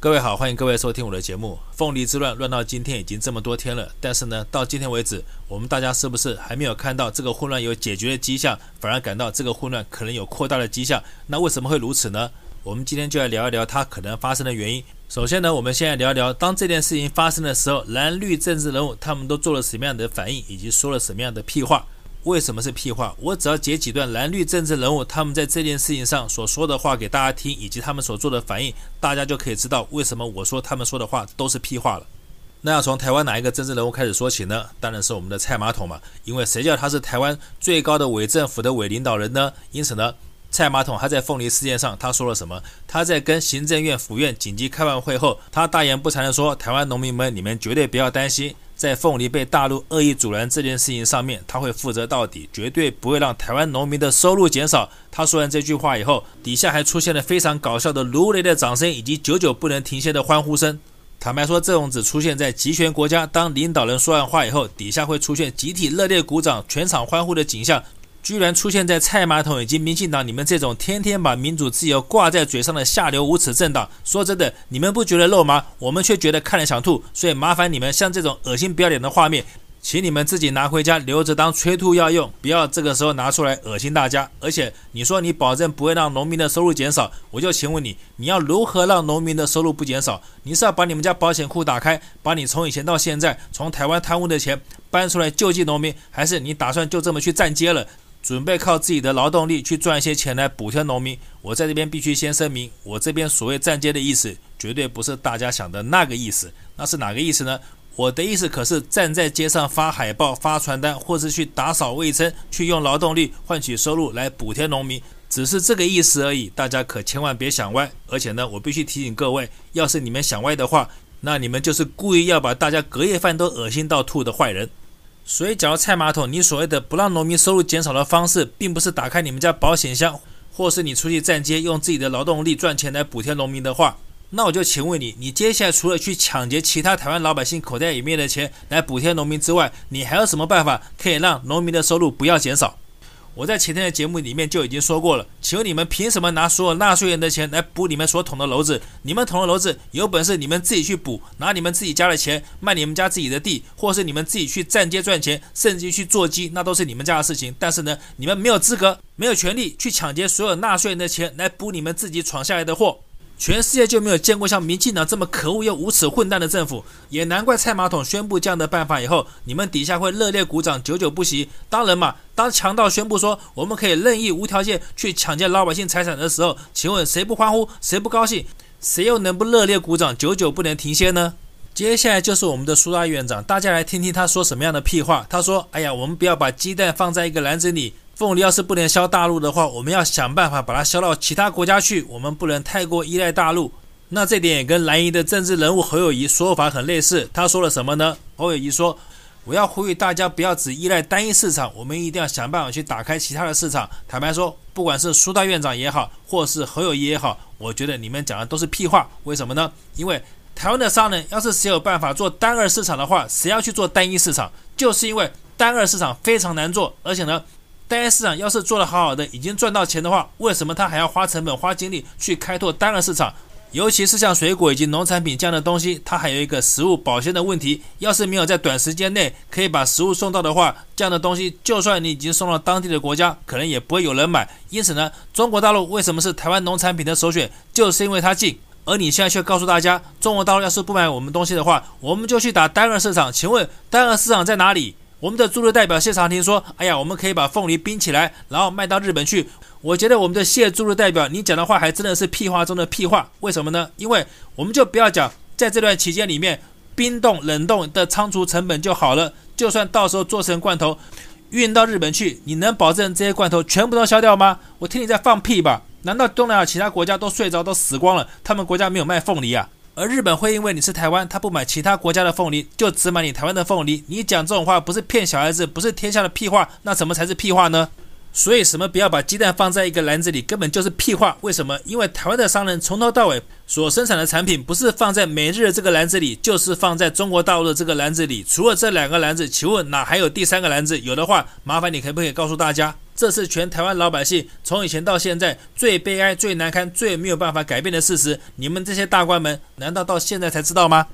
各位好欢迎各位收听我的节目。凤梨之乱乱到今天已经这么多天了，但是呢，到今天为止，我们大家是不是还没有看到这个混乱有解决的迹象，反而感到这个混乱可能有扩大的迹象？那为什么会如此呢？我们今天就来聊一聊它可能发生的原因。首先呢，我们先来聊一聊，当这件事情发生的时候，蓝绿政治人物他们都做了什么样的反应，以及说了什么样的屁话。为什么是屁话？我只要截几段蓝绿政治人物他们在这件事情上所说的话给大家听，以及他们所做的反应，大家就可以知道为什么我说他们说的话都是屁话了。那要从台湾哪一个政治人物开始说起呢？当然是我们的蔡马桶嘛，因为谁叫他是台湾最高的伪政府的伪领导人呢？因此呢，蔡马桶他在凤梨事件上他说了什么？他在跟行政院府院紧急开完会后，他大言不惭地说：“台湾农民们，你们绝对不要担心。”在凤梨被大陆恶意阻拦这件事情上面，他会负责到底，绝对不会让台湾农民的收入减少。他说完这句话以后，底下还出现了非常搞笑的如雷的掌声，以及久久不能停歇的欢呼声。坦白说，这种只出现在集权国家，当领导人说完话以后，底下会出现集体热烈鼓掌、全场欢呼的景象。居然出现在菜马桶以及民进党，你们这种天天把民主自由挂在嘴上的下流无耻政党，说真的，你们不觉得肉麻？我们却觉得看了想吐。所以麻烦你们，像这种恶心不要脸的画面，请你们自己拿回家留着当催吐药用，不要这个时候拿出来恶心大家。而且你说你保证不会让农民的收入减少，我就请问你，你要如何让农民的收入不减少？你是要把你们家保险库打开，把你从以前到现在从台湾贪污的钱搬出来救济农民，还是你打算就这么去站街了？准备靠自己的劳动力去赚一些钱来补贴农民。我在这边必须先声明，我这边所谓站街的意思，绝对不是大家想的那个意思。那是哪个意思呢？我的意思可是站在街上发海报、发传单，或是去打扫卫生，去用劳动力换取收入来补贴农民，只是这个意思而已。大家可千万别想歪。而且呢，我必须提醒各位，要是你们想歪的话，那你们就是故意要把大家隔夜饭都恶心到吐的坏人。所以，假如菜马桶，你所谓的不让农民收入减少的方式，并不是打开你们家保险箱，或是你出去站街用自己的劳动力赚钱来补贴农民的话，那我就请问你，你接下来除了去抢劫其他台湾老百姓口袋里面的钱来补贴农民之外，你还有什么办法可以让农民的收入不要减少？我在前天的节目里面就已经说过了，请问你们凭什么拿所有纳税人的钱来补你们所捅的娄子？你们捅的娄子，有本事你们自己去补，拿你们自己家的钱卖你们家自己的地，或是你们自己去站街赚钱，甚至去做鸡，那都是你们家的事情。但是呢，你们没有资格，没有权利去抢劫所有纳税人的钱来补你们自己闯下来的祸。全世界就没有见过像民进党这么可恶又无耻混蛋的政府，也难怪蔡马桶宣布这样的办法以后，你们底下会热烈鼓掌，久久不息。当然嘛，当强盗宣布说我们可以任意无条件去抢劫老百姓财产的时候，请问谁不欢呼，谁不高兴，谁又能不热烈鼓掌，久久不能停歇呢？接下来就是我们的苏大院长，大家来听听他说什么样的屁话。他说：“哎呀，我们不要把鸡蛋放在一个篮子里。”凤梨要是不能销大陆的话，我们要想办法把它销到其他国家去。我们不能太过依赖大陆。那这点也跟蓝营的政治人物侯友谊说法很类似。他说了什么呢？侯友谊说：“我要呼吁大家不要只依赖单一市场，我们一定要想办法去打开其他的市场。”坦白说，不管是苏大院长也好，或是侯友谊也好，我觉得你们讲的都是屁话。为什么呢？因为台湾的商人要是谁有办法做单二市场的话，谁要去做单一市场？就是因为单二市场非常难做，而且呢。单一市场要是做得好好的，已经赚到钱的话，为什么他还要花成本、花精力去开拓单个市场？尤其是像水果以及农产品这样的东西，它还有一个食物保鲜的问题。要是没有在短时间内可以把食物送到的话，这样的东西就算你已经送到当地的国家，可能也不会有人买。因此呢，中国大陆为什么是台湾农产品的首选？就是因为它近。而你现在却告诉大家，中国大陆要是不买我们东西的话，我们就去打单个市场。请问单个市场在哪里？我们的驻日代表谢长廷说：“哎呀，我们可以把凤梨冰起来，然后卖到日本去。”我觉得我们的谢驻日代表，你讲的话还真的是屁话中的屁话。为什么呢？因为我们就不要讲，在这段期间里面，冰冻、冷冻的仓储成本就好了。就算到时候做成罐头，运到日本去，你能保证这些罐头全部都销掉吗？我听你在放屁吧？难道东南亚其他国家都睡着、都死光了？他们国家没有卖凤梨啊？而日本会因为你是台湾，他不买其他国家的凤梨，就只买你台湾的凤梨。你讲这种话不是骗小孩子，不是天下的屁话，那什么才是屁话呢？所以什么不要把鸡蛋放在一个篮子里，根本就是屁话。为什么？因为台湾的商人从头到尾所生产的产品，不是放在美日的这个篮子里，就是放在中国大陆的这个篮子里。除了这两个篮子，请问哪还有第三个篮子？有的话，麻烦你可不可以告诉大家？这是全台湾老百姓从以前到现在最悲哀、最难堪、最没有办法改变的事实。你们这些大官们，难道到现在才知道吗？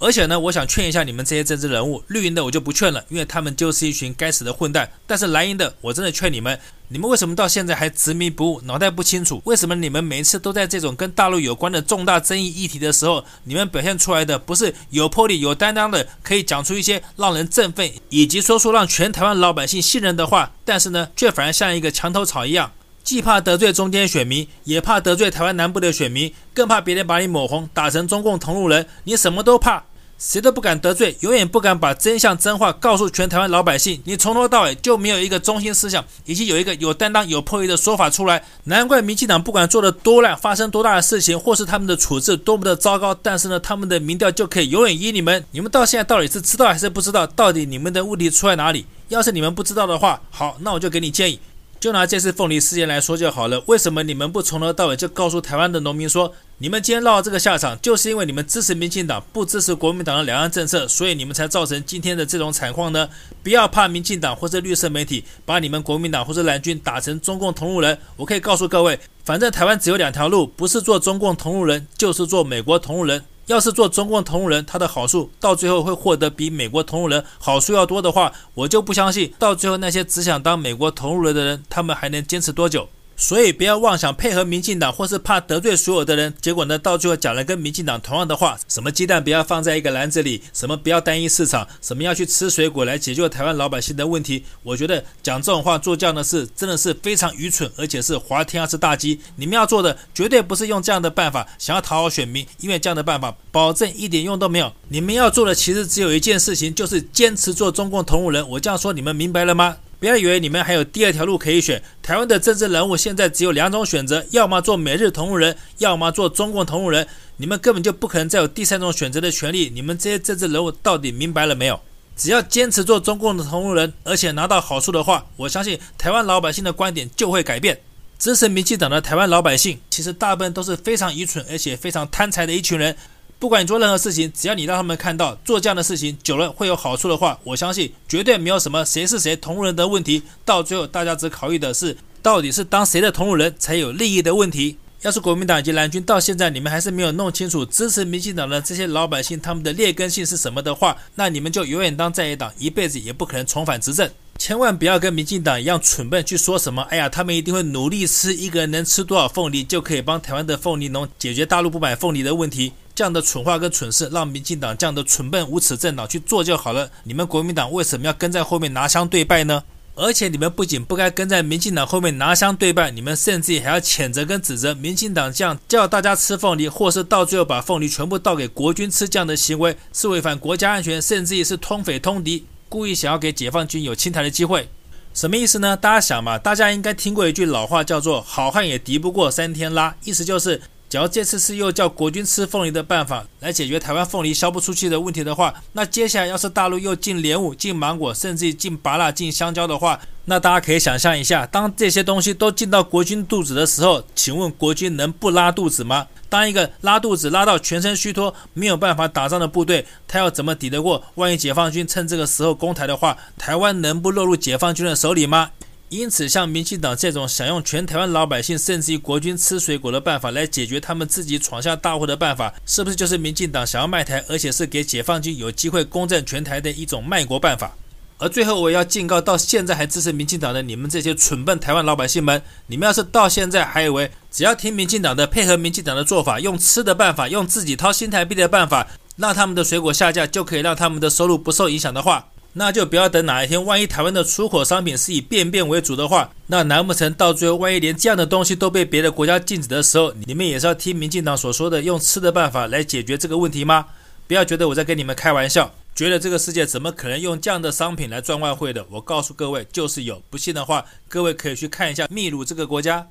而且呢，我想劝一下你们这些政治人物，绿营的我就不劝了，因为他们就是一群该死的混蛋。但是蓝营的，我真的劝你们，你们为什么到现在还执迷不悟，脑袋不清楚？为什么你们每一次都在这种跟大陆有关的重大争议议题的时候，你们表现出来的不是有魄力、有担当的，可以讲出一些让人振奋，以及说出让全台湾老百姓信任的话，但是呢，却反而像一个墙头草一样。既怕得罪中间选民，也怕得罪台湾南部的选民，更怕别人把你抹红，打成中共同路人。你什么都怕，谁都不敢得罪，永远不敢把真相真话告诉全台湾老百姓。你从头到尾就没有一个中心思想，以及有一个有担当、有魄力的说法出来。难怪民进党不管做的多烂，发生多大的事情，或是他们的处置多么的糟糕，但是呢，他们的民调就可以永远依你们。你们到现在到底是知道还是不知道？到底你们的问题出在哪里？要是你们不知道的话，好，那我就给你建议。就拿这次凤梨事件来说就好了。为什么你们不从头到尾就告诉台湾的农民说，你们今天落到这个下场，就是因为你们支持民进党，不支持国民党的两岸政策，所以你们才造成今天的这种惨况呢？不要怕民进党或者绿色媒体把你们国民党或者蓝军打成中共同路人。我可以告诉各位，反正台湾只有两条路，不是做中共同路人，就是做美国同路人。要是做中共同路人，他的好处到最后会获得比美国同路人好处要多的话，我就不相信到最后那些只想当美国同路人的人，他们还能坚持多久？所以不要妄想配合民进党，或是怕得罪所有的人，结果呢，到最后讲了跟民进党同样的话，什么鸡蛋不要放在一个篮子里，什么不要单一市场，什么要去吃水果来解决台湾老百姓的问题。我觉得讲这种话、做这样的事，真的是非常愚蠢，而且是滑天下之大稽。你们要做的绝对不是用这样的办法想要讨好选民，因为这样的办法保证一点用都没有。你们要做的其实只有一件事情，就是坚持做中共同路人。我这样说，你们明白了吗？不要以为你们还有第二条路可以选。台湾的政治人物现在只有两种选择：要么做美日同路人，要么做中共同路人。你们根本就不可能再有第三种选择的权利。你们这些政治人物到底明白了没有？只要坚持做中共的同路人，而且拿到好处的话，我相信台湾老百姓的观点就会改变。支持民进党的台湾老百姓，其实大部分都是非常愚蠢而且非常贪财的一群人。不管你做任何事情，只要你让他们看到做这样的事情久了会有好处的话，我相信绝对没有什么谁是谁同路人的问题。到最后，大家只考虑的是到底是当谁的同路人才有利益的问题。要是国民党以及蓝军到现在你们还是没有弄清楚支持民进党的这些老百姓他们的劣根性是什么的话，那你们就永远当在野党，一辈子也不可能重返执政。千万不要跟民进党一样蠢笨，去说什么“哎呀，他们一定会努力吃，一个人能吃多少凤梨就可以帮台湾的凤梨农解决大陆不买凤梨的问题”。这样的蠢话跟蠢事，让民进党这样的蠢笨无耻政党去做就好了。你们国民党为什么要跟在后面拿枪对拜呢？而且你们不仅不该跟在民进党后面拿枪对拜，你们甚至还要谴责跟指责民进党这样叫大家吃凤梨，或是到最后把凤梨全部倒给国军吃这样的行为，是违反国家安全，甚至也是通匪通敌。故意想要给解放军有清台的机会，什么意思呢？大家想嘛，大家应该听过一句老话，叫做“好汉也敌不过三天拉”，意思就是，假如这次是又叫国军吃凤梨的办法来解决台湾凤梨销不出去的问题的话，那接下来要是大陆又进莲雾、进芒果，甚至进芭乐、进香蕉的话，那大家可以想象一下，当这些东西都进到国军肚子的时候，请问国军能不拉肚子吗？当一个拉肚子拉到全身虚脱、没有办法打仗的部队，他要怎么抵得过？万一解放军趁这个时候攻台的话，台湾能不落入解放军的手里吗？因此，像民进党这种想用全台湾老百姓甚至于国军吃水果的办法来解决他们自己闯下大祸的办法，是不是就是民进党想要卖台，而且是给解放军有机会攻占全台的一种卖国办法？而最后，我要警告到现在还支持民进党的你们这些蠢笨台湾老百姓们，你们要是到现在还以为只要听民进党的，配合民进党的做法，用吃的办法，用自己掏新台币的办法，让他们的水果下架，就可以让他们的收入不受影响的话，那就不要等哪一天，万一台湾的出口商品是以便便为主的话，那难不成到最后，万一连这样的东西都被别的国家禁止的时候，你们也是要听民进党所说的用吃的办法来解决这个问题吗？不要觉得我在跟你们开玩笑。觉得这个世界怎么可能用这样的商品来赚外汇的？我告诉各位，就是有。不信的话，各位可以去看一下秘鲁这个国家，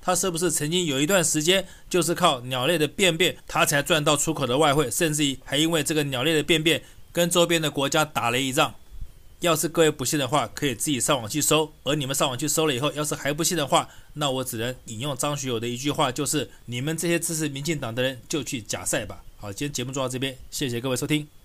它是不是曾经有一段时间就是靠鸟类的便便，它才赚到出口的外汇，甚至于还因为这个鸟类的便便跟周边的国家打了一仗。要是各位不信的话，可以自己上网去搜。而你们上网去搜了以后，要是还不信的话，那我只能引用张学友的一句话，就是你们这些支持民进党的人就去假赛吧。好，今天节目做到这边，谢谢各位收听。